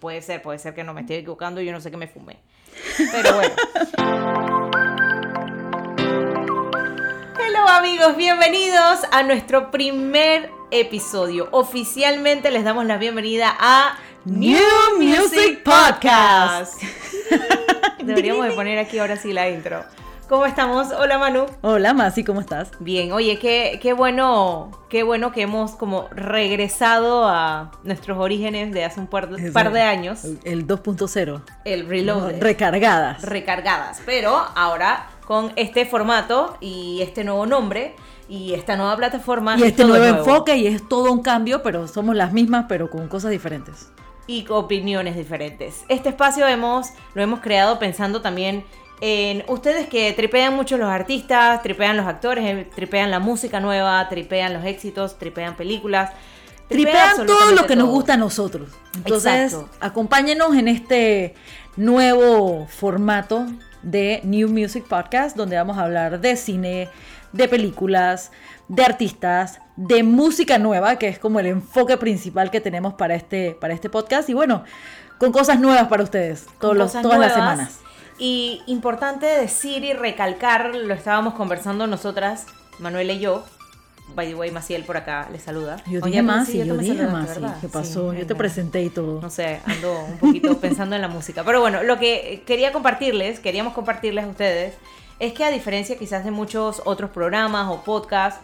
puede ser, puede ser que no me estoy equivocando, yo no sé qué me fumé. Pero bueno. Hello amigos, bienvenidos a nuestro primer episodio. Oficialmente les damos la bienvenida a New Music Podcast. Deberíamos de poner aquí ahora sí la intro. ¿Cómo estamos? Hola Manu. Hola Masi, ¿cómo estás? Bien, oye, qué, qué bueno, qué bueno que hemos como regresado a nuestros orígenes de hace un par de, par de años. El 2.0. El reload. Recargadas. Recargadas. Pero ahora con este formato y este nuevo nombre y esta nueva plataforma. Y este nuevo, enfoque y es todo un cambio, pero somos las mismas, pero con cosas diferentes. Y opiniones diferentes. Este espacio hemos, lo hemos creado pensando también en ustedes que tripean mucho los artistas, tripean los actores, eh, tripean la música nueva, tripean los éxitos, tripean películas. Tripean, todo lo que nos gusta a nosotros. Entonces, acompáñenos en este nuevo formato de New Music Podcast, donde vamos a hablar de cine, de películas, de artistas, de música nueva, que es como el enfoque principal que tenemos para este, para este podcast. Y bueno, con cosas nuevas para ustedes, todos los, todas las semanas. Y importante decir y recalcar, lo estábamos conversando nosotras, Manuela y yo. By the way, Maciel por acá le saluda. Yo dije más, yo, yo dije más, ¿qué pasó? yo te presenté y todo. No sé, ando un poquito pensando en la música. Pero bueno, lo que quería compartirles, queríamos compartirles a ustedes, es que a diferencia quizás de muchos otros programas o podcasts,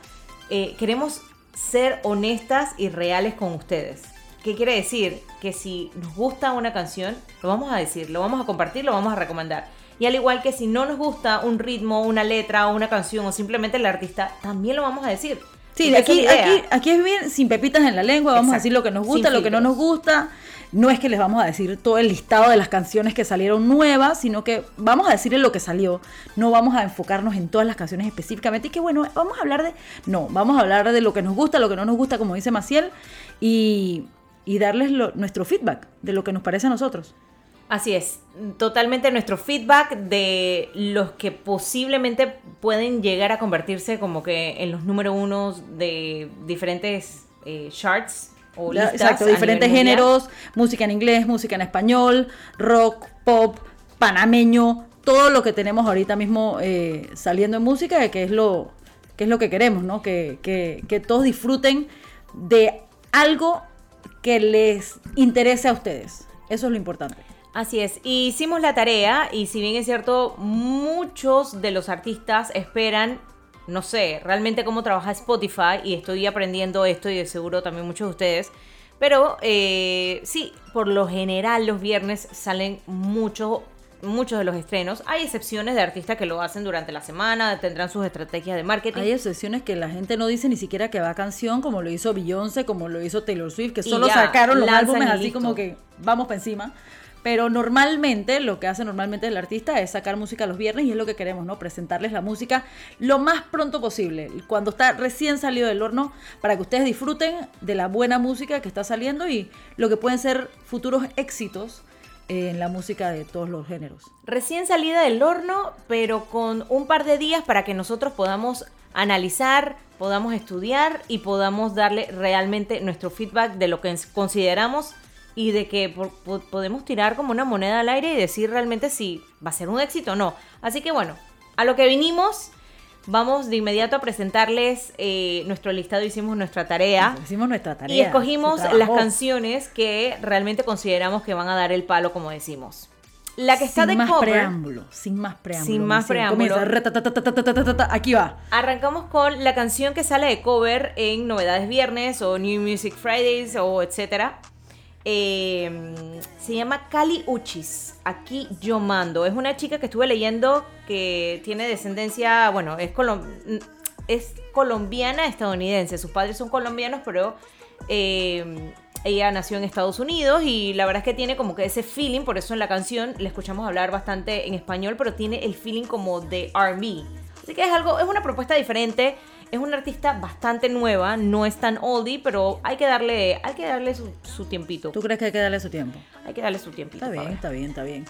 eh, queremos ser honestas y reales con ustedes. ¿Qué quiere decir? Que si nos gusta una canción, lo vamos a decir, lo vamos a compartir, lo vamos a recomendar. Y al igual que si no nos gusta un ritmo, una letra o una canción o simplemente el artista, también lo vamos a decir. Sí, aquí, aquí, aquí, es bien sin pepitas en la lengua, vamos a decir lo que nos gusta, lo que no nos gusta. No es que les vamos a decir todo el listado de las canciones que salieron nuevas, sino que vamos a decirles lo que salió. No vamos a enfocarnos en todas las canciones específicamente. Y que bueno, vamos a hablar de. No, vamos a hablar de lo que nos gusta, lo que no nos gusta, como dice Maciel. Y y darles nuestro feedback de lo que nos parece a nosotros. Así es, totalmente nuestro feedback de los que posiblemente pueden llegar a convertirse como que en los número uno de diferentes eh, charts o listas. Exacto, diferentes géneros, música en inglés, música en español, rock, pop, panameño, todo lo que tenemos ahorita mismo eh, saliendo en música, que es lo que es lo que queremos, ¿no? Que, que, que todos disfruten de algo que les interese a ustedes. Eso es lo importante. Así es, hicimos la tarea y si bien es cierto, muchos de los artistas esperan, no sé, realmente cómo trabaja Spotify y estoy aprendiendo esto y de seguro también muchos de ustedes, pero eh, sí, por lo general los viernes salen muchos muchos de los estrenos. Hay excepciones de artistas que lo hacen durante la semana, tendrán sus estrategias de marketing. Hay excepciones que la gente no dice ni siquiera que va a canción, como lo hizo Beyoncé, como lo hizo Taylor Swift, que solo sacaron los álbumes así como que vamos para encima. Pero normalmente, lo que hace normalmente el artista es sacar música los viernes y es lo que queremos, ¿no? Presentarles la música lo más pronto posible, cuando está recién salido del horno, para que ustedes disfruten de la buena música que está saliendo y lo que pueden ser futuros éxitos en la música de todos los géneros. Recién salida del horno, pero con un par de días para que nosotros podamos analizar, podamos estudiar y podamos darle realmente nuestro feedback de lo que consideramos y de que podemos tirar como una moneda al aire y decir realmente si va a ser un éxito o no. Así que bueno, a lo que vinimos Vamos de inmediato a presentarles eh, nuestro listado, hicimos nuestra tarea. Hicimos nuestra tarea. Y escogimos las canciones que realmente consideramos que van a dar el palo, como decimos. La que está sin de más preámbulo, sin más preámbulo. Sin más preámbulo. Aquí va. Arrancamos con la canción que sale de cover en Novedades Viernes o New Music Fridays o etcétera. Em, se llama Cali Uchis. Aquí yo mando. Es una chica que estuve leyendo que tiene descendencia, bueno, es, es colombiana estadounidense. Sus padres son colombianos, pero em, ella nació en Estados Unidos y la verdad es que tiene como que ese feeling, por eso en la canción le escuchamos hablar bastante en español, pero tiene el feeling como de R&B. Así que es algo, es una propuesta diferente. Es una artista bastante nueva, no es tan oldie, pero hay que darle, hay que darle su, tiempito. ¿Tú crees que hay que darle su tiempo? Hay que darle su tiempito. Está bien, está bien, está bien.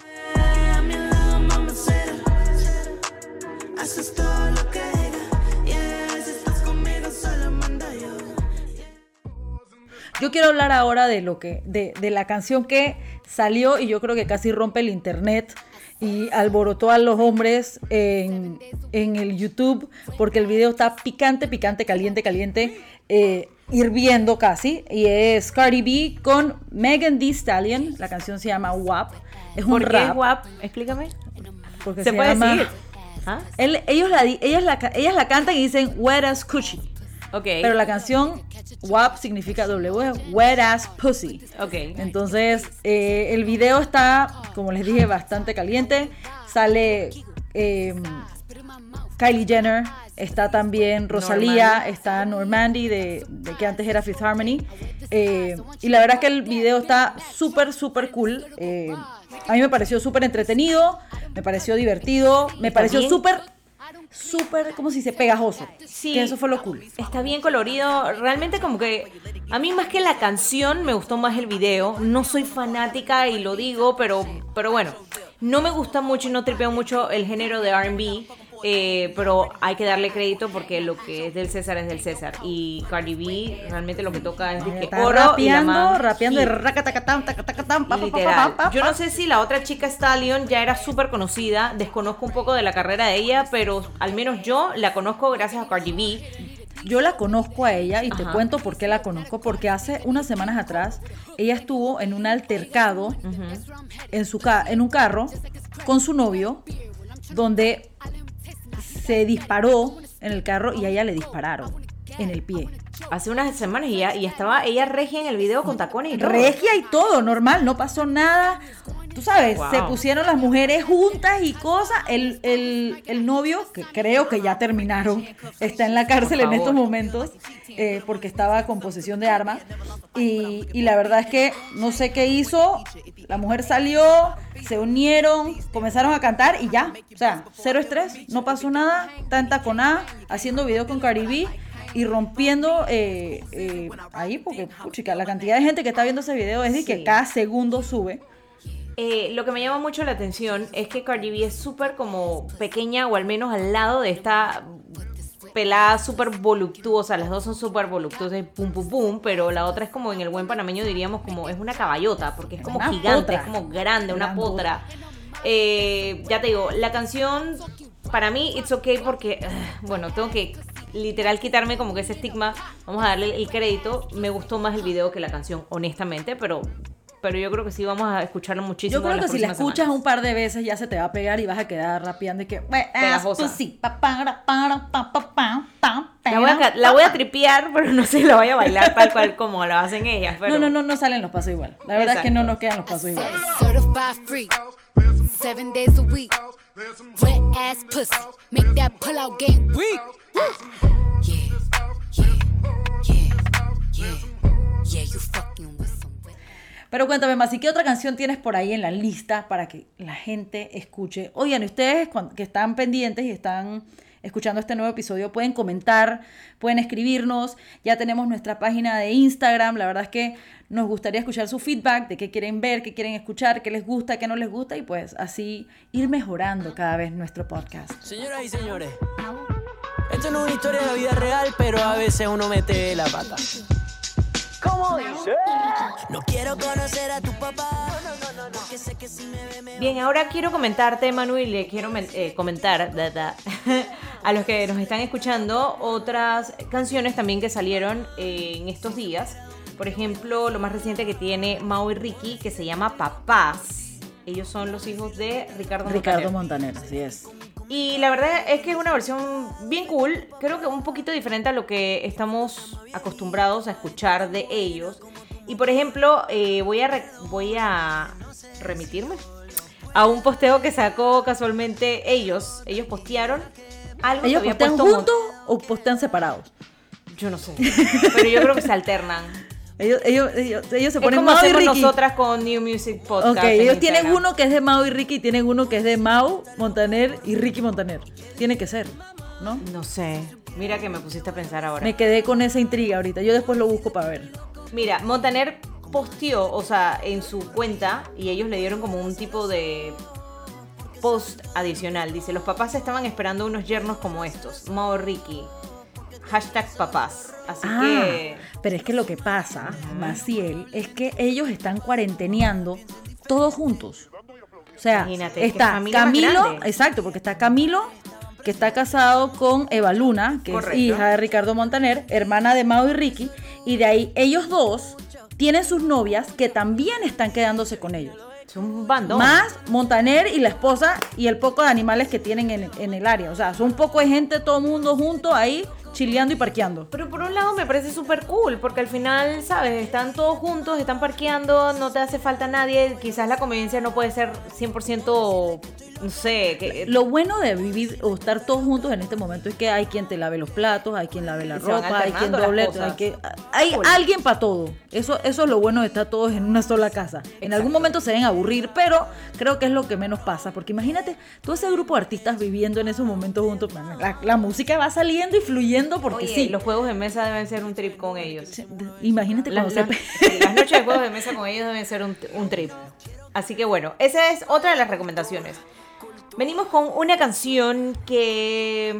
Yo quiero hablar ahora de lo que, de, de la canción que salió y yo creo que casi rompe el internet y alborotó a los hombres en, en, el YouTube porque el video está picante, picante, caliente, caliente, eh, hirviendo casi. Y es Cardi B con Megan Thee Stallion. La canción se llama WAP. Es un ¿Por qué rap. WAP? Explícame. Porque se, puede decir. ¿Ah? ellos, la, ellas, la, ellas la cantan y dicen Wet as Cushy. Okay. Pero la canción WAP significa W, Wet Ass Pussy. Okay. Entonces, eh, el video está, como les dije, bastante caliente. Sale em, Kylie Jenner, está también Rosalía, está Normandy, de, que antes era Fifth Harmony. Eh, y la verdad es que el video está súper, súper cool. Eh, a mí me pareció súper entretenido, me pareció divertido, me pareció súper súper, como si se pegajoso. Sí. Que eso fue lo cool. Está bien colorido. Realmente como que a mí más que la canción me gustó más el video. No soy fanática y lo digo, pero, pero bueno. No me gusta mucho y no tripeo mucho el género de RB. Eh, pero hay que darle crédito porque lo que es del César es del César. Y Cardi B realmente lo que toca es que oro rapeando, y rapeando y literal. Yo no sé si la otra chica Stallion ya era súper conocida, desconozco un poco de la carrera de ella, pero al menos yo la conozco gracias a Cardi B. Yo la conozco a ella y te cuento por qué la conozco, porque hace unas semanas atrás ella estuvo en un altercado en, su en un carro con su novio, donde se disparó en el carro y a ella le dispararon en el pie. Hace unas semanas y ya, y estaba ella regia en el video con tacones y todo. Regia y todo, normal, no pasó nada. Tú sabes, se pusieron las mujeres juntas y cosas. El, el, novio, que creo que ya terminaron, está en la cárcel en estos momentos eh, porque estaba con posesión de armas. Y, y la verdad es que no sé qué hizo. La mujer salió, se unieron, comenzaron a cantar y ya. O sea, cero estrés, no pasó nada. Está con A, haciendo video con Caribe y rompiendo eh, eh, ahí, porque chica, la cantidad de gente que está viendo ese video es de que cada segundo sube. Eh, lo que me llama mucho la atención es que Cardi B es súper como pequeña o al menos al lado de esta pelada súper voluptuosa, las dos son súper voluptuosas, pum pum pum, pero la otra es como en el buen panameño diríamos como es una caballota, porque es como gigante, es como grande, una potra. ya te digo, la canción para mí it's okay porque, bueno, tengo que literal quitarme como que ese estigma, vamos a darle el crédito, me gustó más el video que la canción, honestamente, pero pero yo creo que sí vamos a escucharlo muchísimo. Yo creo que si la escuchas un par de veces ya se te va a pegar y vas a quedar rapeando y que pegajosa. Sí, la, voy a, la voy a tripear, pero no sé si la voy a bailar tal cual como lo hacen ellas. No, no, no, no salen los pasos igual. La verdad es que no nos quedan los pasos igual. Pero cuéntame más, ¿y qué otra canción tienes por ahí en la lista para que la gente escuche? Oigan, ustedes que están pendientes y están escuchando este nuevo episodio pueden comentar, pueden escribirnos. Ya tenemos nuestra página de Instagram. La verdad es que nos gustaría escuchar su feedback de qué quieren ver, qué quieren escuchar, qué les gusta, qué no les gusta y pues así ir mejorando cada vez nuestro podcast. Señoras y señores, esto no es una historia de vida real, pero a veces uno mete la pata. ¿Cómo dice? No quiero conocer a tu papá. Bien, ahora quiero comentarte, Manu, y le quiero eh, comentar a los que nos están escuchando otras canciones también que salieron eh, en estos días. Por ejemplo, lo más reciente que tiene Mao y Ricky, que se llama Papás. Ellos son los hijos de Ricardo Montaner. Ricardo Montaner, así es. Y la verdad es que es una versión bien cool, creo que un poquito diferente a lo que estamos acostumbrados a escuchar de ellos. Y por ejemplo, eh, voy, a voy a remitirme a un posteo que sacó casualmente ellos. Ellos postearon algo ¿Ellos postean juntos o postean separados? Yo no sé, pero yo creo que se alternan. Ellos, ellos, ellos, se ponen es como Mau y Ricky. nosotras con New Music Podcast. Ok, ellos tienen uno que es de Mau y Ricky tienen uno que es de Mau, Montaner y Ricky Montaner. Tiene que ser, ¿no? No sé. Mira que me pusiste a pensar ahora. Me quedé con esa intriga ahorita. Yo después lo busco para ver. Mira, Montaner posteó, o sea, en su cuenta, y ellos le dieron como un tipo de post adicional. Dice, los papás estaban esperando unos yernos como estos, Mau Ricky. Hashtag papás. Así ah, que... Pero es que lo que pasa, Maciel, es que ellos están cuarenteneando todos juntos. O sea, está Camilo, exacto, porque está Camilo, que está casado con Eva Luna, que es hija de Ricardo Montaner, hermana de Mao y Ricky, y de ahí ellos dos tienen sus novias que también están quedándose con ellos. Es un bando. Más Montaner y la esposa y el poco de animales que tienen en, en el área. O sea, son un poco de gente, todo el mundo junto ahí chileando y parqueando. Pero por un lado me parece súper cool, porque al final, ¿sabes? Están todos juntos, están parqueando, no te hace falta nadie. Quizás la convivencia no puede ser 100%, no sé. Que... Lo bueno de vivir o estar todos juntos en este momento es que hay quien te lave los platos, hay quien lave la ropa, hay quien doble, hay, que, hay alguien para todo. Eso, eso es lo bueno de estar todos en una sola casa. En algún momento se deben aburrir, pero creo que es lo que menos pasa, porque imagínate todo ese grupo de artistas viviendo en esos momentos juntos. la música va saliendo y fluyendo porque sí. Los juegos de mesa deben ser un trip con ellos. Imagínate las, las, noches de juegos de mesa con ellos deben ser un, un trip. Así que bueno, esa es otra de las recomendaciones. Venimos con una canción que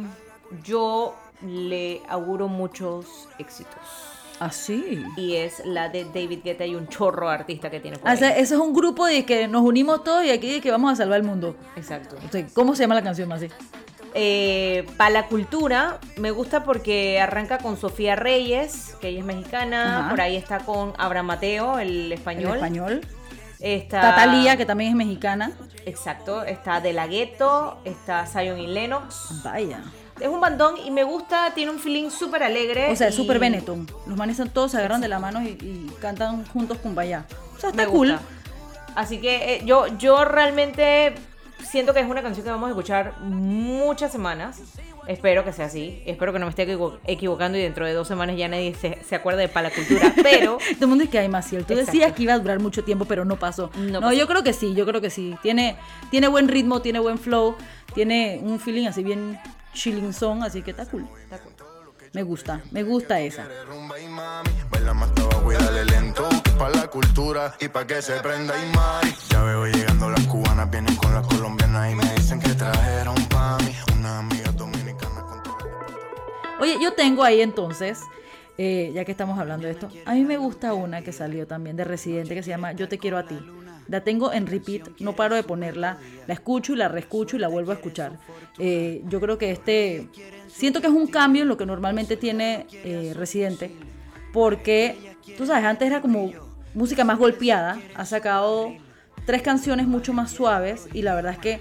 yo le auguro muchos éxitos. Ah, sí. Y es la de David Guetta y un chorro artista que tiene. Por ah, ese es un grupo de que nos unimos todos y aquí que vamos a salvar el mundo. Exacto. ¿Cómo se llama la canción, más eh, para la cultura, me gusta porque arranca con Sofía Reyes, que ella es mexicana. Por ahí está con Abraham Mateo, el español. El español. Está Tatalía, que también es mexicana. Exacto. Está De La Ghetto, está Zion y Lennox. Vaya. Es un bandón y me gusta, tiene un feeling súper alegre. O sea, es súper Benetton. Los manes todos se agarran de la mano y, cantan juntos con Vaya. O sea, está cool. Así que eh, yo, yo realmente siento que es una canción que vamos a escuchar muchas semanas. Espero que sea así. Espero que no me esté equivocando y dentro de dos semanas ya nadie se, se acuerde de Palacultura. Pero. Todo el mundo es que hay más cierto. Tú decías que iba a durar mucho tiempo, pero no pasó. No, yo creo que sí, yo creo que sí. Tiene, tiene buen ritmo, tiene buen flow, tiene un feeling así bien chilling song, así que está cool. Está cool. Me gusta, me gusta esa para la cultura y para que se prenda y mari. Ya veo llegando las cubanas, vienen con las colombianas y me dicen que trajeron pa' mí una amiga Oye, yo tengo ahí entonces, eh, ya que estamos hablando de esto, a mí me gusta una que salió también de Residente que se llama Yo te quiero a ti. La tengo en repeat, no paro de ponerla, la escucho y la reescucho y la vuelvo a escuchar. Eh, yo creo que este, siento que es un cambio en lo que normalmente tiene eh, Residente, porque, tú sabes, antes era como música más golpeada, ha sacado tres canciones mucho más suaves y la verdad es que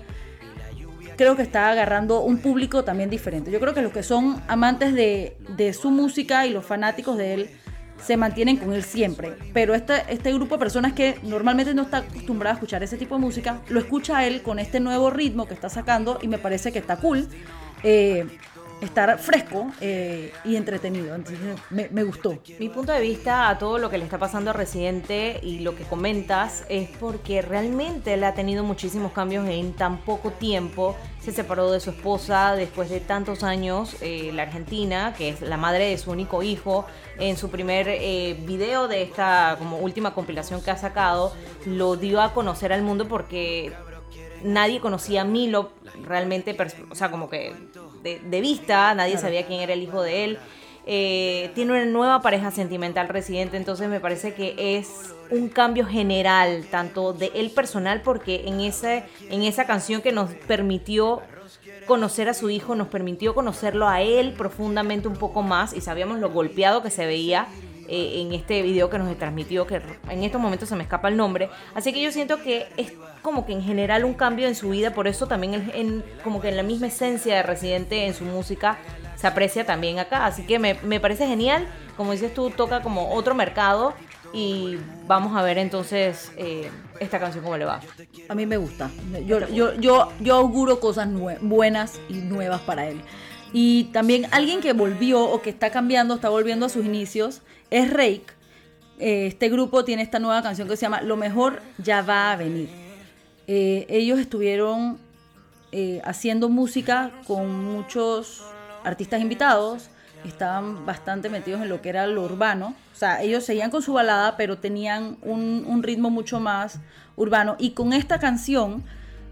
creo que está agarrando un público también diferente. Yo creo que los que son amantes de, su música y los fanáticos de él se mantienen con él siempre. Pero este, este grupo de personas que normalmente no está acostumbrado a escuchar ese tipo de música, lo escucha él con este nuevo ritmo que está sacando y me parece que está cool. Eh, estar fresco eh, y entretenido. Entonces me, gustó. Mi punto de vista a todo lo que le está pasando a Residente y lo que comentas es porque realmente él ha tenido muchísimos cambios en tan poco tiempo. Se separó de su esposa después de tantos años, eh, la argentina, que es la madre de su único hijo. En su primer eh, video de esta como última compilación que ha sacado, lo dio a conocer al mundo porque nadie conocía a Milo realmente, o sea, como que de, vista, nadie sabía quién era el hijo de él. Eh, tiene una nueva pareja sentimental residente, entonces me parece que es un cambio general, tanto de él personal, porque en, ese, en esa canción que nos permitió conocer a su hijo, nos permitió conocerlo a él profundamente un poco más y sabíamos lo golpeado que se veía eh, en este video que nos transmitió, que en estos momentos se me escapa el nombre. Así que yo siento que es como que en general un cambio en su vida, por eso también en, como que en la misma esencia de Residente en su música se aprecia también acá. Así que me, parece genial, como dices tú, toca como otro mercado y vamos a ver entonces eh, esta canción cómo le va. A mí me gusta. Yo, yo, yo, yo auguro cosas buenas y nuevas para él. Y también alguien que volvió o que está cambiando, está volviendo a sus inicios, es Rake. Eh, este grupo tiene esta nueva canción que se llama Lo mejor ya va a venir. Eh, ellos estuvieron eh, haciendo música con muchos artistas invitados, estaban bastante metidos en lo que era lo urbano. O sea, ellos seguían con su balada, pero tenían un, un ritmo mucho más urbano. Y con esta canción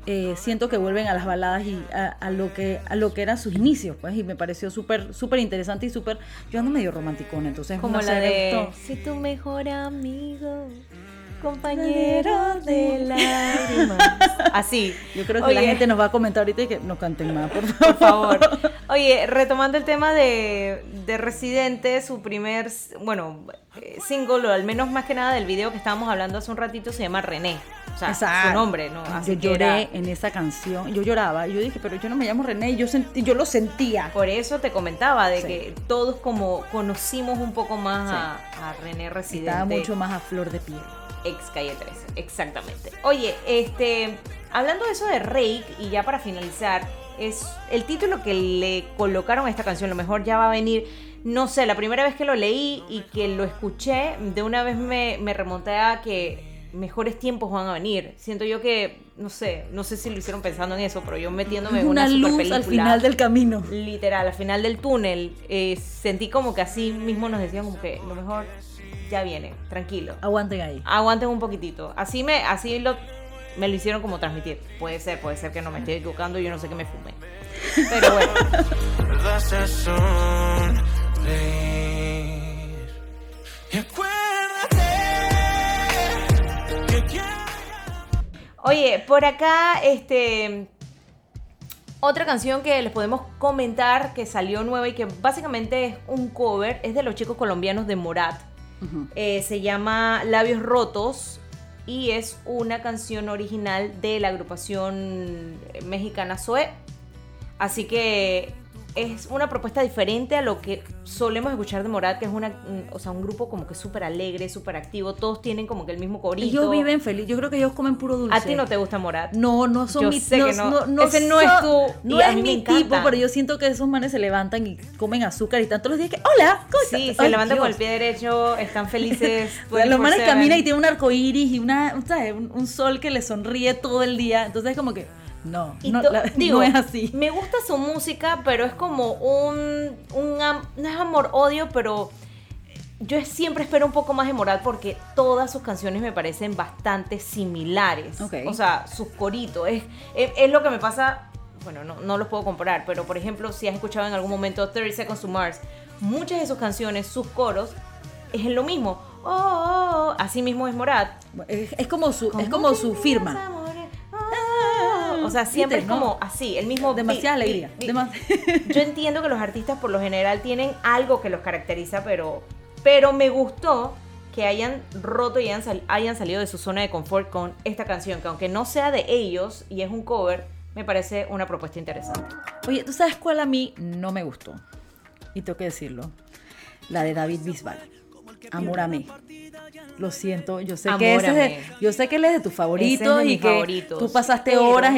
eh, siento que vuelven a las baladas y a, lo que a lo que eran sus inicios, pues, y me pareció súper súper interesante y súper, yo ando medio romanticón, entonces como la de si tu mejor amigo compañero de lágrimas. Así. Yo creo que la gente nos va a comentar ahorita y que no canten más, por favor. Por favor. Oye, retomando el tema de, de Residente, su primer, bueno, eh, single, o al menos más que nada del video que estábamos hablando hace un ratito, se llama René. O sea, su nombre, ¿no? Así yo lloré en esa canción, yo lloraba, yo dije, pero yo no me llamo René, y yo, sentí, yo lo sentía. Por eso te comentaba, de que todos como conocimos un poco más a, a, René Residente. Estaba mucho más a flor de piel ex calle 13, exactamente. Oye, este, hablando de eso de Rake, y ya para finalizar, es el título que le colocaron a esta canción, lo mejor ya va a venir. No sé, la primera vez que lo leí y que lo escuché, de una vez me, me remonté a que mejores tiempos van a venir. Siento yo que, no sé, no sé si lo hicieron pensando en eso, pero yo metiéndome en una, una luz al final del camino. Literal, al final del túnel, eh, sentí como que así mismo nos decían como que lo mejor ya viene, tranquilo. Aguanten ahí. Aguanten un poquitito. Así me, así lo, me lo hicieron como transmitir. Puede ser, puede ser que no me esté equivocando, yo no sé qué me fumé. Pero bueno. Oye, por acá, este. Otra canción que les podemos comentar que salió nueva y que básicamente es un cover es de los chicos colombianos de Morat. Eh, se llama Labios Rotos y es una canción original de la agrupación mexicana Zoe. Así que es una propuesta diferente a lo que solemos escuchar de Morat, que es una, o sea, un grupo como que súper alegre, súper activo, todos tienen como que el mismo corito. Ellos viven feliz, yo creo que ellos comen puro dulce. ¿A ti no te gusta Morat? No, no son mi, sé que no, no, ese no es tu, no es mi tipo, pero yo siento que esos manes se levantan y comen azúcar y tanto los días que, hola, ¿cómo Sí, se levantan con el pie derecho, están felices. los manes caminan y tienen un arco iris y una, Un, un sol que les sonríe todo el día, entonces es como que no, no, digo, es así. Me gusta su música, pero es como un, un no es amor-odio, pero yo siempre espero un poco más de moral porque todas sus canciones me parecen bastante similares. O sea, sus coritos. Es, es, lo que me pasa. Bueno, no, no los puedo comparar, pero por ejemplo, si has escuchado en algún momento 30 Seconds to Mars, muchas de sus canciones, sus coros, es lo mismo. Oh, oh, oh, así mismo es Morat. Es, como su, es como su firma. O sea, siempre es como así, el mismo... Demasiada alegría. Yo entiendo que los artistas por lo general tienen algo que los caracteriza, pero, pero me gustó que hayan roto y hayan, hayan salido de su zona de confort con esta canción, que aunque no sea de ellos y es un cover, me parece una propuesta interesante. Oye, ¿tú sabes cuál a mí no me gustó? Y tengo que decirlo. La de David Bisbal. Amor a mí. Lo siento, yo sé que ese yo sé que él es de tus favoritos y que tú pasaste horas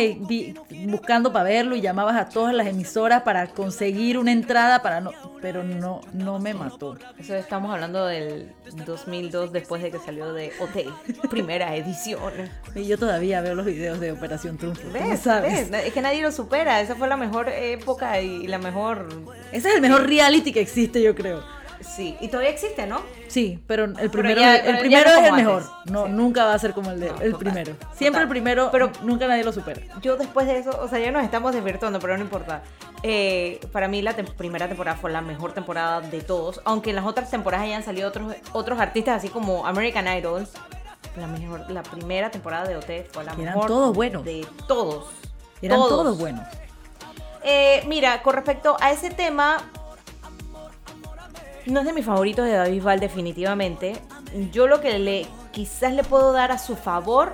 buscando para verlo y llamabas a todas las emisoras para conseguir una entrada para no, pero no no me mató. Eso estamos hablando del 2002 después de que salió de OT, primera edición. Y yo todavía veo los videos de Operación Triunfo. ¿Ves? Es que nadie lo supera, esa fue la mejor época y la mejor Ese es el mejor reality que existe, yo creo. Sí, y todavía existe, ¿no? Sí, pero el primero, el primero es el mejor. No, nunca va a ser como el, de, el primero. Siempre el primero, pero nunca nadie lo supera. Yo después de eso, o sea, ya nos estamos desvirtuando, pero no importa. Eh, para mí la primera temporada fue la mejor temporada de todos, aunque en las otras temporadas hayan salido otros, otros artistas así como American Idol. La, mejor, la primera temporada de OT fue la mejor. todos buenos. De todos. Eran todos, buenos. Eh, mira, con respecto a ese tema, no es de mis favoritos de David Val definitivamente. Yo lo que le quizás le puedo dar a su favor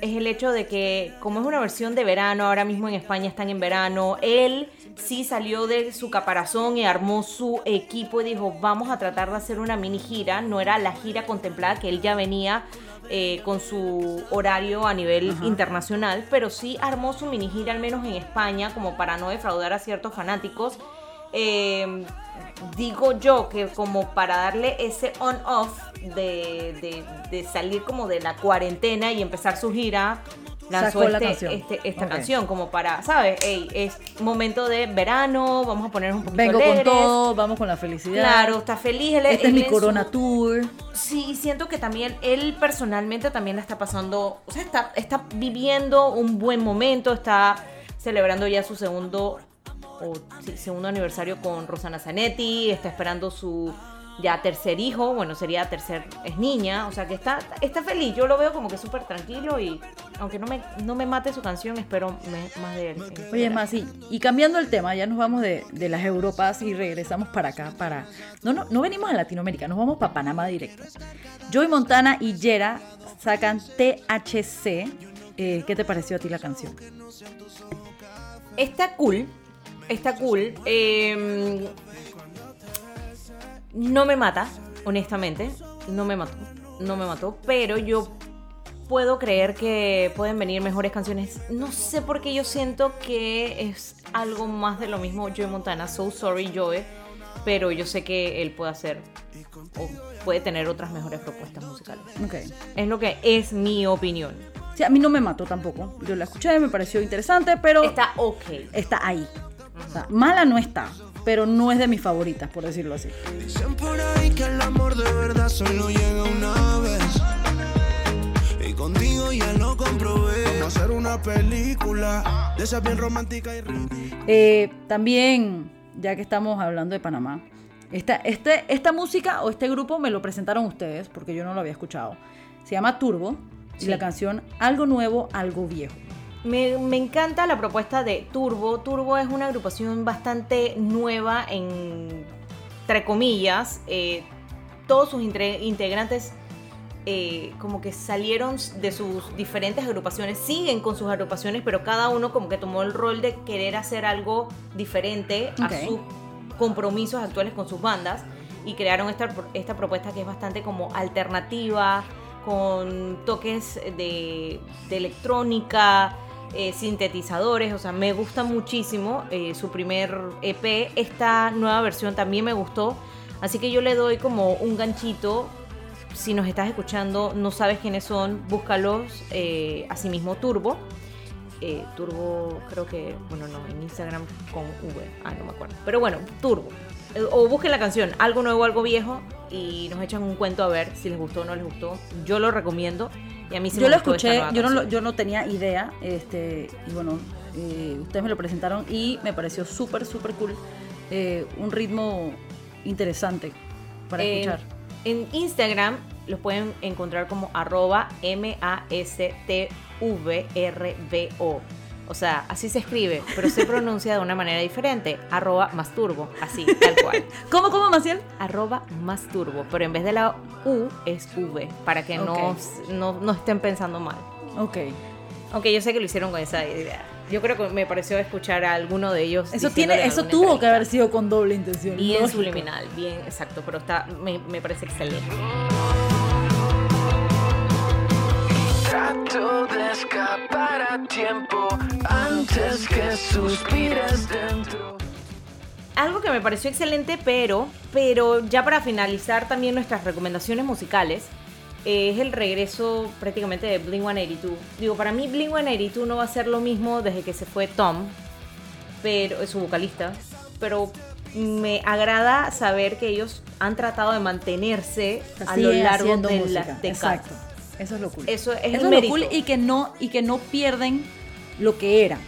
es el hecho de que como es una versión de verano, ahora mismo en España están en verano, él sí salió de su caparazón y armó su equipo y dijo, vamos a tratar de hacer una mini gira. No era la gira contemplada que él ya venía eh, con su horario a nivel internacional, pero sí armó su mini gira al menos en España como para no defraudar a ciertos fanáticos. Eh, digo yo que como para darle ese on-off de, salir como de la cuarentena y empezar su gira, lanzó este, este, esta canción como para, ¿sabes? Ey, es momento de verano, vamos a poner un poquito Vengo con todo, vamos con la felicidad. Claro, está feliz. Él, este es mi Corona Tour. Sí, siento que también él personalmente también la está pasando, o sea, está, está viviendo un buen momento, está celebrando ya su segundo o segundo aniversario con Rosana Zanetti, está esperando su ya tercer hijo, bueno, sería tercer, es niña, o sea que está, está feliz, yo lo veo como que súper tranquilo y aunque no me, no me mate su canción, espero más de él. Oye, más y, y cambiando el tema, ya nos vamos de, de, las Europas y regresamos para acá, para... No, no, no venimos a Latinoamérica, nos vamos para Panamá directo. Joy Montana y Yera sacan THC. Eh, ¿Qué te pareció a ti la canción? Está cool, está cool. Eh, no me mata, honestamente. No me mató. No me mató. Pero yo puedo creer que pueden venir mejores canciones. No sé por qué yo siento que es algo más de lo mismo Joey Montana. So sorry, Joey. Pero yo sé que él puede hacer o puede tener otras mejores propuestas musicales. Okay. Es lo que es mi opinión. Sí, a mí no me mató tampoco. Yo la escuché, me pareció interesante, pero. Está ok. Está ahí. Mala no está pero no es de mis favoritas, por decirlo así. Dicen por ahí que el amor de verdad solo llega una vez. Y contigo ya lo comprobé. Vamos a hacer una película de esa bien romántica y eh, También, ya que estamos hablando de Panamá, esta, este, esta música o este grupo me lo presentaron ustedes, porque yo no lo había escuchado. Se llama Turbo y la canción Algo Nuevo, Algo Viejo. Me, encanta la propuesta de Turbo. Turbo es una agrupación bastante nueva, en, entre comillas. Eh, todos sus integrantes eh, como que salieron de sus diferentes agrupaciones, siguen con sus agrupaciones, pero cada uno como que tomó el rol de querer hacer algo diferente a sus compromisos actuales con sus bandas y crearon esta, esta propuesta que es bastante como alternativa, con toques de, de electrónica, eh, sintetizadores, o sea, me gusta muchísimo eh, su primer EP. Esta nueva versión también me gustó, así que yo le doy como un ganchito. Si nos estás escuchando, no sabes quiénes son, búscalos. Eh, asimismo, Turbo. Turbo, creo que, bueno, no, en Instagram con V, ah, no me acuerdo. Pero bueno, Turbo. O busquen la canción, algo nuevo, algo viejo, y nos echan un cuento a ver si les gustó o no les gustó. Yo lo recomiendo yo lo escuché, yo no, yo no tenía idea, este, y bueno, eh, ustedes me lo presentaron y me pareció súper, súper cool. Eh, un ritmo interesante para eh, escuchar. En Instagram los pueden encontrar como arroba M-A-S-T-V-R-B-O. O sea, así se escribe, pero se pronuncia de una manera diferente. Arroba masturbo, así, tal cual. ¿Cómo, cómo, Maciel? Arroba masturbo, pero en vez de la U es V, para que no, no, estén pensando mal. Ok. Aunque yo sé que lo hicieron con esa idea. Yo creo que me pareció escuchar a alguno de ellos. Eso tiene, eso tuvo que haber sido con doble intención. Bien subliminal, bien exacto, pero está, me, me parece excelente. Trato de escapar a tiempo antes que suspires dentro. Algo que me pareció excelente, pero, pero ya para finalizar también nuestras recomendaciones musicales, es el regreso prácticamente de Blink 182. Digo, para mí Blink 182 no va a ser lo mismo desde que se fue Tom, pero es su vocalista, pero me agrada saber que ellos han tratado de mantenerse a lo largo de las décadas. Eso es lo cool. Eso es, lo cool y que no y que no pierden lo que eran,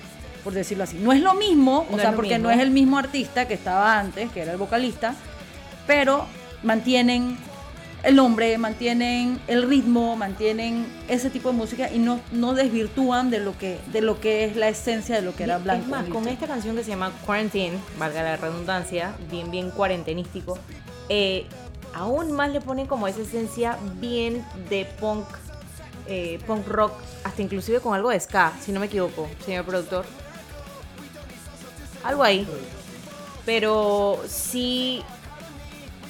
por decirlo así. No es lo mismo, o sea, porque no es el mismo artista que estaba antes, que era el vocalista, pero mantienen el nombre, mantienen el ritmo, mantienen ese tipo de música y no, no desvirtúan de lo que de lo que es la esencia de lo que era Blanco. Es más, con esta canción que se llama Quarantine, valga la redundancia, bien bien cuarentenístico, eh, aún más le ponen como esa esencia bien de punk, eh, punk rock, hasta inclusive con algo de ska, si no me equivoco, señor productor. Algo ahí. Pero sí,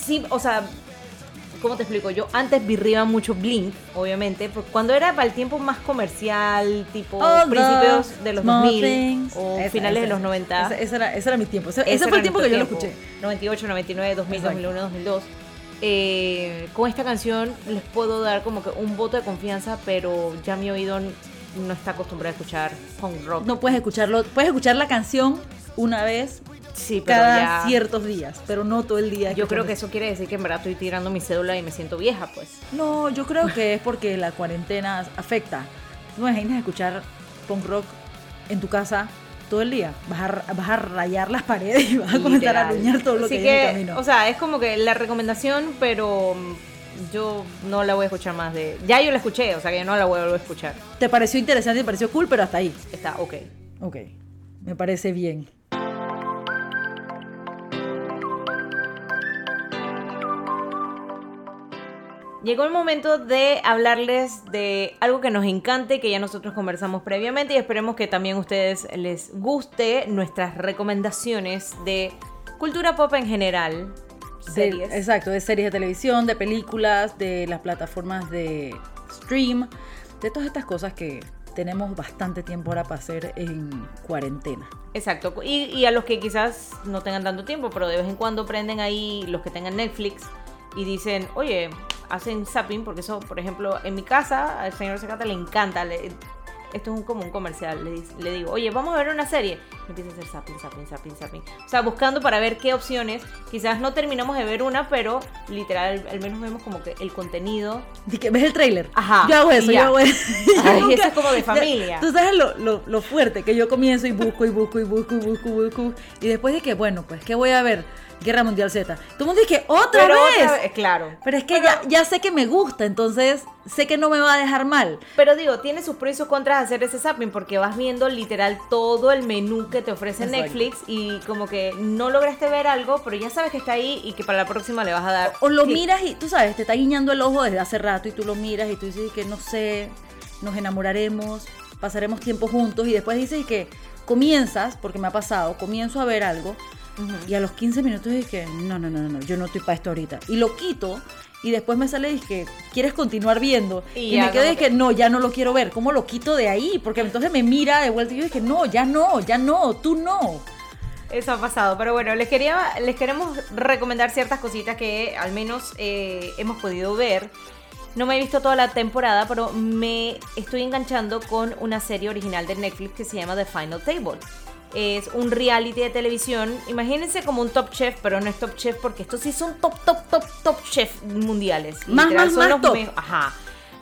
sí, o sea, ¿cómo te explico? Yo antes virriba mucho Blink, obviamente, porque cuando era para el tiempo más comercial, tipo principios de los 2000 o finales de los 90. Ese, era, era, mi tiempo. Ese, fue el tiempo que yo lo escuché. 98, 99, 2000, 2001, 2002. Eh, con esta canción les puedo dar como que un voto de confianza, pero ya mi oído no está acostumbrada a escuchar punk rock. No puedes escucharlo, puedes escuchar la canción una vez sí, cada ciertos días, pero no todo el día. Yo creo que eso quiere decir que en verdad estoy tirando mi cédula y me siento vieja, pues. No, yo creo que es porque la cuarentena afecta. No imaginas escuchar punk rock en tu casa todo el día. Vas a, vas a rayar las paredes y vas a comenzar a ruñar todo lo que, hay en el camino. O sea, es como que la recomendación, pero yo no la voy a escuchar más de... Ya yo la escuché, o sea que no la voy a volver a escuchar. ¿Te pareció interesante? ¿Te pareció cool? Pero hasta ahí. Está ok. Ok, me parece bien. Llegó el momento de hablarles de algo que nos encante, que ya nosotros conversamos previamente y esperemos que también a ustedes les guste nuestras recomendaciones de cultura pop en general. Series. exacto, de series de televisión, de películas, de las plataformas de stream, de todas estas cosas que tenemos bastante tiempo ahora para hacer en cuarentena. Exacto, y, y a los que quizás no tengan tanto tiempo, pero de vez en cuando prenden ahí los que tengan Netflix y dicen, oye, hacen zapping, porque eso, por ejemplo, en mi casa al señor Secata le encanta, esto es un, como un comercial, le, digo, oye, vamos a ver una serie. Y empieza a hacer zapping, zapping, zapping, zapping. O sea, buscando para ver qué opciones. Quizás no terminamos de ver una, pero literal, al menos vemos como que el contenido. que ves el tráiler. Ajá. Yo hago eso, yo hago eso. Ay, eso es como de familia. Tú sabes lo, lo, lo, fuerte que yo comienzo y busco y busco y busco y busco y busco. Y después de que, bueno, pues, ¿qué voy a ver? Guerra Mundial Z. Todo el mundo dice, ¿otra vez? claro. Pero es que ya, ya sé que me gusta, entonces sé que no me va a dejar mal. Pero digo, tiene sus pros y sus contras hacer ese zapping porque vas viendo literal todo el menú que te ofrece Netflix y como que no lograste ver algo, pero ya sabes que está ahí y que para la próxima le vas a dar. O, lo miras y tú sabes, te está guiñando el ojo desde hace rato y tú lo miras y tú dices que no sé, nos enamoraremos, pasaremos tiempo juntos y después dices que comienzas, porque me ha pasado, comienzo a ver algo y a los 15 minutos dije, no, no, no, no, yo no estoy para esto ahorita. Y lo quito y después me sale y dije, ¿quieres continuar viendo? Y, me quedé y que no, ya no lo quiero ver. ¿Cómo lo quito de ahí? Porque entonces me mira de vuelta y yo dije, no, ya no, ya no, tú no. Eso ha pasado, pero bueno, les, quería, les queremos recomendar ciertas cositas que al menos eh, hemos podido ver. No me he visto toda la temporada, pero me estoy enganchando con una serie original de Netflix que se llama The Final Table es un reality de televisión. Imagínense como un top chef, pero no es top chef porque estos sí son top, top, top, top chef mundiales. Más, más, son los top. Ajá.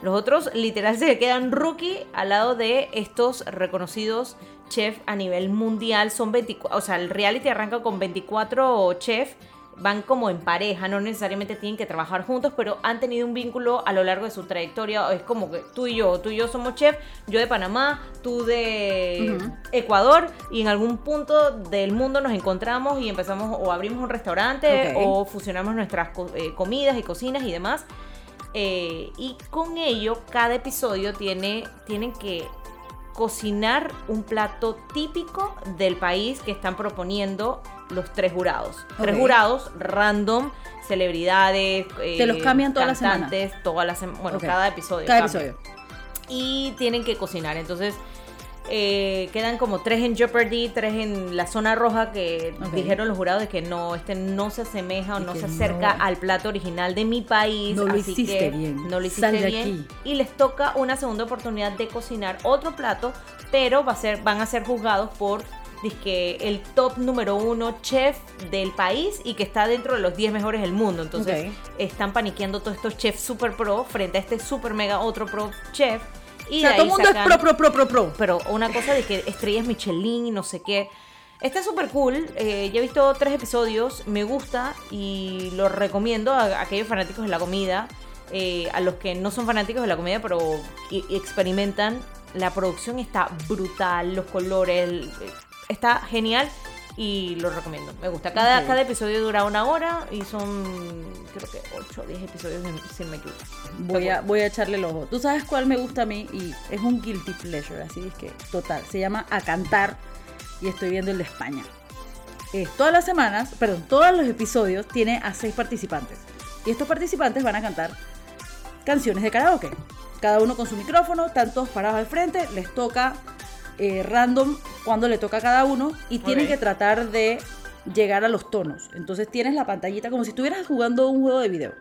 Los otros literal se quedan rookie al lado de estos reconocidos chefs a nivel mundial. Son 24, o sea, el reality arranca con 24 chefs van como en pareja, no necesariamente tienen que trabajar juntos, pero han tenido un vínculo a lo largo de su trayectoria. Es como que tú y yo, tú y yo somos chef, yo de Panamá, tú de Ecuador, y en algún punto del mundo nos encontramos y empezamos o abrimos un restaurante o fusionamos nuestras eh, comidas y cocinas y demás. Eh, y con ello, cada episodio tiene, tienen que cocinar un plato típico del país que están proponiendo los tres jurados. Tres jurados random, celebridades. Te los cambian todas las semanas. Todas las Bueno, cada episodio. Cada episodio. Y tienen que cocinar. Entonces. Eh, quedan como tres en Jeopardy, tres en la zona roja que dijeron los jurados de que no, este no se asemeja o no se acerca al plato original de mi país. No lo hiciste bien. No lo hiciste bien. Y les toca una segunda oportunidad de cocinar otro plato, pero va a ser, van a ser juzgados por que el top número uno chef del país y que está dentro de los 10 mejores del mundo. Entonces están paniqueando todos estos chefs super pro frente a este super mega otro pro chef. Y todo el mundo es pro, pro, pro, pro, pro. Pero una cosa de que estrellas Michelin y no sé qué. Está súper cool. Eh, ya he visto tres episodios. Me gusta y lo recomiendo a, aquellos fanáticos de la comida. Eh, a los que no son fanáticos de la comida, pero experimentan. La producción está brutal. Los colores está genial y lo recomiendo. Me gusta. Cada, cada episodio dura una hora y son, creo que 8 o 10 episodios, sin me equivoco. Voy a, voy a echarle el ojo. ¿Tú sabes cuál me gusta a mí? Y es un guilty pleasure, así es que, total. Se llama A Cantar y estoy viendo el de España. todas las semanas, perdón, todos los episodios tiene a seis participantes. Y estos participantes van a cantar canciones de karaoke. Cada uno con su micrófono, están todos parados al frente, les toca eh, random cuando le toca a cada uno y tienen que tratar de llegar a los tonos. Entonces tienes la pantallita como si estuvieras jugando un juego de video.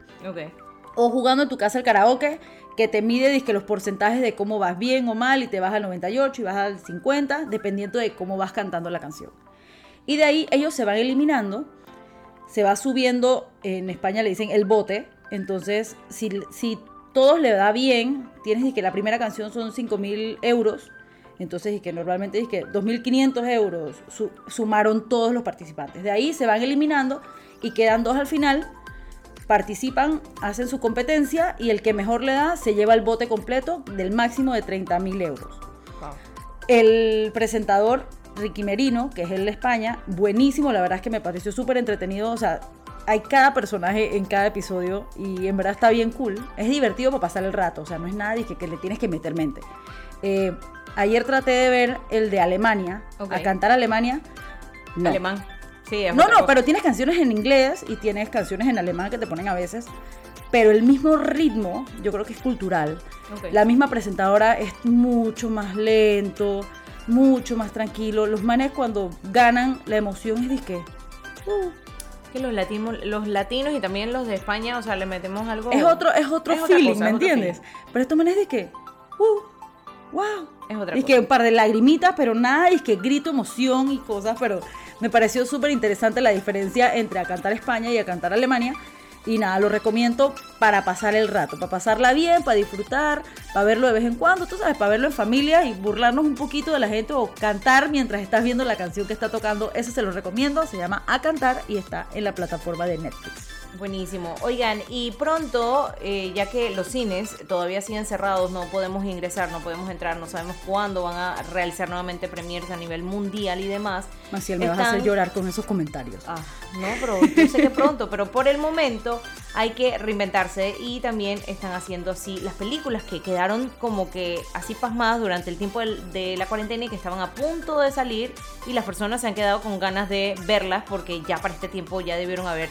O jugando en tu casa el karaoke, que te mide que los porcentajes de cómo vas bien o mal y te vas al 98 y vas al 50, dependiendo de cómo vas cantando la canción. Y de ahí ellos se van eliminando, se va subiendo, en España le dicen el bote, entonces si, si todos le da bien, tienes que la primera canción son 5 mil euros, entonces y que normalmente es que 2.500 euros sumaron todos los participantes. De ahí se van eliminando y quedan dos al final participan, hacen su competencia y el que mejor le da se lleva el bote completo del máximo de 30 mil euros. El presentador Ricky Merino, que es el de España, buenísimo, la verdad es que me pareció súper entretenido, o sea, hay cada personaje en cada episodio y en verdad está bien cool. Es divertido para pasar el rato, o sea, no es nada que, que le tienes que meter mente. Eh, ayer traté de ver el de Alemania, a cantar Alemania. Alemán no, no, pero tienes canciones en inglés y tienes canciones en alemán que te ponen a veces. Pero el mismo ritmo, yo creo que es cultural. La misma presentadora es mucho más lento, mucho más tranquilo. Los manes cuando ganan, la emoción es de uh, que los latinos, los latinos y también los de España, o sea, le metemos algo. Es otro, es otro feeling, ¿me entiendes? Pero estos manes de que, uh, wow. Es otra y que un par de lagrimitas, pero nada, y que grito emoción y cosas, pero me pareció súper interesante la diferencia entre a cantar España y a cantar Alemania. Y nada, lo recomiendo para pasar el rato, para pasarla bien, para disfrutar, para verlo de vez en cuando, tú sabes, para verlo en familia y burlarnos un poquito de la gente o cantar mientras estás viendo la canción que está tocando. Ese se lo recomiendo, se llama A Cantar y está en la plataforma de Netflix. Buenísimo. Oigan, y pronto, eh, ya que los cines todavía siguen cerrados, no podemos ingresar, no podemos entrar, no sabemos cuándo van a realizar nuevamente premiers a nivel mundial y demás. Maciel, me vas a hacer llorar con esos comentarios. Ah, no, pero yo sé que pronto, pero por el momento hay que reinventarse y también están haciendo así las películas que quedaron como que así pasmadas durante el tiempo de la cuarentena y que estaban a punto de salir y las personas se han quedado con ganas de verlas porque ya para este tiempo ya debieron haber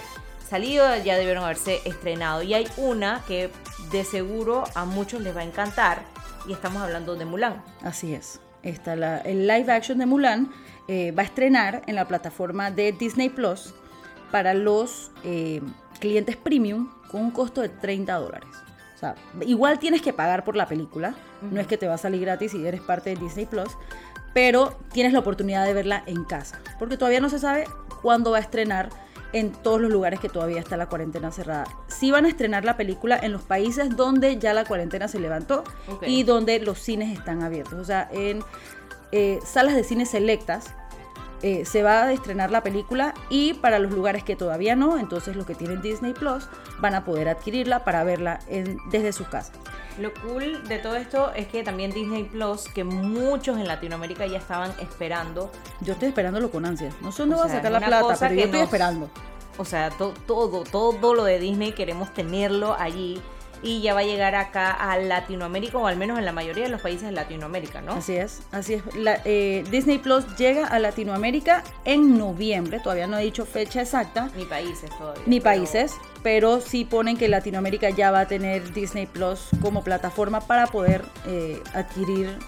salido, ya debieron haberse estrenado. Y hay una que de seguro a muchos les va a encantar y estamos hablando de Mulan. Así es. Esta, la, el live action de Mulan eh, va a estrenar en la plataforma de Disney Plus para los eh, clientes premium con un costo de 30 dólares. O sea, igual tienes que pagar por la película, no es que te va a salir gratis si eres parte de Disney Plus, pero tienes la oportunidad de verla en casa, porque todavía no se sabe cuándo va a estrenar en todos los lugares que todavía está la cuarentena cerrada. Sí van a estrenar la película en los países donde ya la cuarentena se levantó y donde los cines están abiertos. O sea, en eh, salas de cine selectas eh, se va a estrenar la película y para los lugares que todavía no, entonces los que tienen Disney Plus van a poder adquirirla para verla desde sus casas. Lo cool de todo esto es que también Disney Plus, que muchos en Latinoamérica ya estaban esperando. Yo estoy esperándolo con ansia. No sé dónde va a sacar la plata, pero yo estoy esperando. O sea, todo, todo lo de Disney queremos tenerlo allí y ya va a llegar acá a Latinoamérica o al menos en la mayoría de los países de Latinoamérica, ¿no? Así es, así es. Eh, Disney Plus llega a Latinoamérica en noviembre, todavía no he dicho fecha exacta. Ni países todavía. Ni países, pero sí ponen que Latinoamérica ya va a tener Disney Plus como plataforma para poder eh, adquirir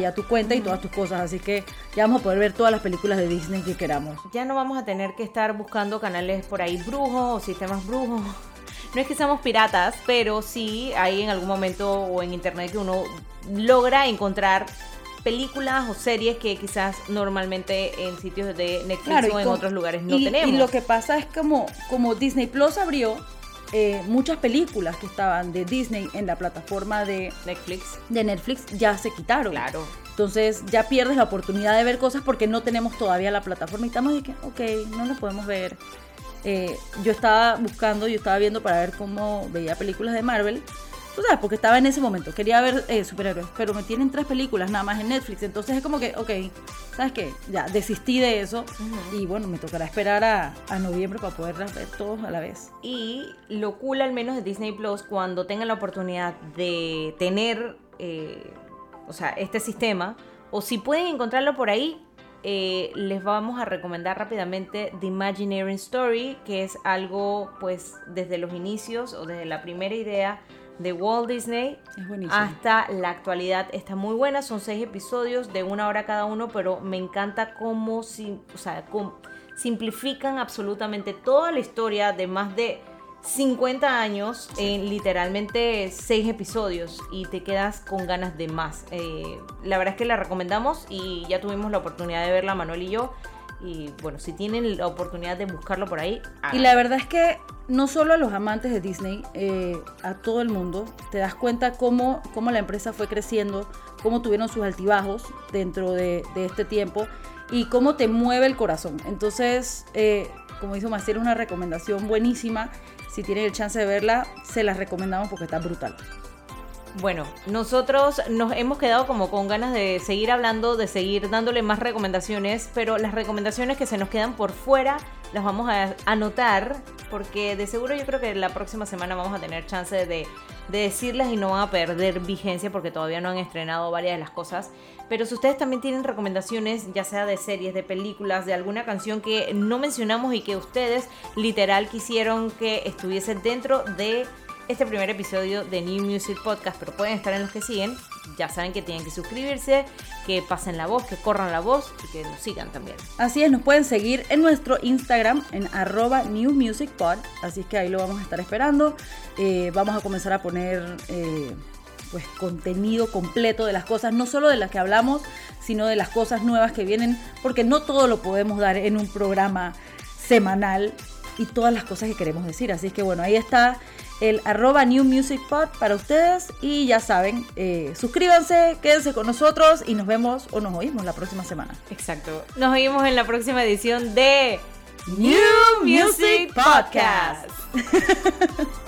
ya tu cuenta y todas tus cosas, así que ya vamos a poder ver todas las películas de Disney que queramos. Ya no vamos a tener que estar buscando canales por ahí brujos o sistemas brujos no es que seamos piratas, pero sí hay en algún momento o en internet que uno logra encontrar películas o series que quizás normalmente en sitios de Netflix o en otros lugares no tenemos. Y lo que pasa es como, como Disney Plus abrió eh, muchas películas que estaban de Disney en la plataforma de Netflix. de Netflix ya se quitaron. Claro. Entonces ya pierdes la oportunidad de ver cosas porque no tenemos todavía la plataforma y estamos de que, ok, no lo podemos ver. Eh, yo estaba buscando, yo estaba viendo para ver cómo veía películas de Marvel. Tú sabes, porque estaba en ese momento, quería ver eh, superhéroes, pero me tienen tres películas nada más en Netflix, entonces es como que, ok, ¿sabes qué? Ya desistí de eso y bueno, me tocará esperar a, noviembre para poderlas ver todos a la vez. Y lo cool al menos de Disney Plus, cuando tengan la oportunidad de tener, eh, o sea, este sistema, o si pueden encontrarlo por ahí, eh, les vamos a recomendar rápidamente The Imagineering Story, que es algo pues desde los inicios o desde la primera idea de Walt Disney hasta la actualidad está muy buena. Son seis episodios de una hora cada uno, pero me encanta cómo, o sea, simplifican absolutamente toda la historia de más de 50 años en literalmente 6 episodios y te quedas con ganas de más. Eh, la verdad es que la recomendamos y ya tuvimos la oportunidad de verla Manuel y yo. Y bueno, si tienen la oportunidad de buscarlo por ahí. Y la verdad es que no solo a los amantes de Disney, eh, a todo el mundo, te das cuenta cómo, cómo la empresa fue creciendo, cómo tuvieron sus altibajos dentro de, este tiempo y cómo te mueve el corazón. Entonces, eh, como dice Maciel, una recomendación buenísima. Si tienen el chance de verla, se la recomendamos porque está brutal. Bueno, nosotros nos hemos quedado como con ganas de seguir hablando, de seguir dándole más recomendaciones, pero las recomendaciones que se nos quedan por fuera las vamos a anotar porque de seguro yo creo que la próxima semana vamos a tener chance de, de decirlas y no van a perder vigencia porque todavía no han estrenado varias de las cosas. Pero si ustedes también tienen recomendaciones, ya sea de series, de películas, de alguna canción que no mencionamos y que ustedes literal quisieron que estuviese dentro de este primer episodio de New Music Podcast, pero pueden estar en los que siguen. Ya saben que tienen que suscribirse, que pasen la voz, que corran la voz y que nos sigan también. Así es, nos pueden seguir en nuestro Instagram en arroba New Music Pod, así es que ahí lo vamos a estar esperando. Eh, vamos a comenzar a poner eh, pues contenido completo de las cosas, no solo de las que hablamos, sino de las cosas nuevas que vienen, porque no todo lo podemos dar en un programa semanal y todas las cosas que queremos decir. Así es que bueno, ahí está el arroba New Music Pod para ustedes. Y ya saben, eh, suscríbanse, quédense con nosotros y nos vemos o nos oímos la próxima semana. Exacto. Nos oímos en la próxima edición de New Music Podcast.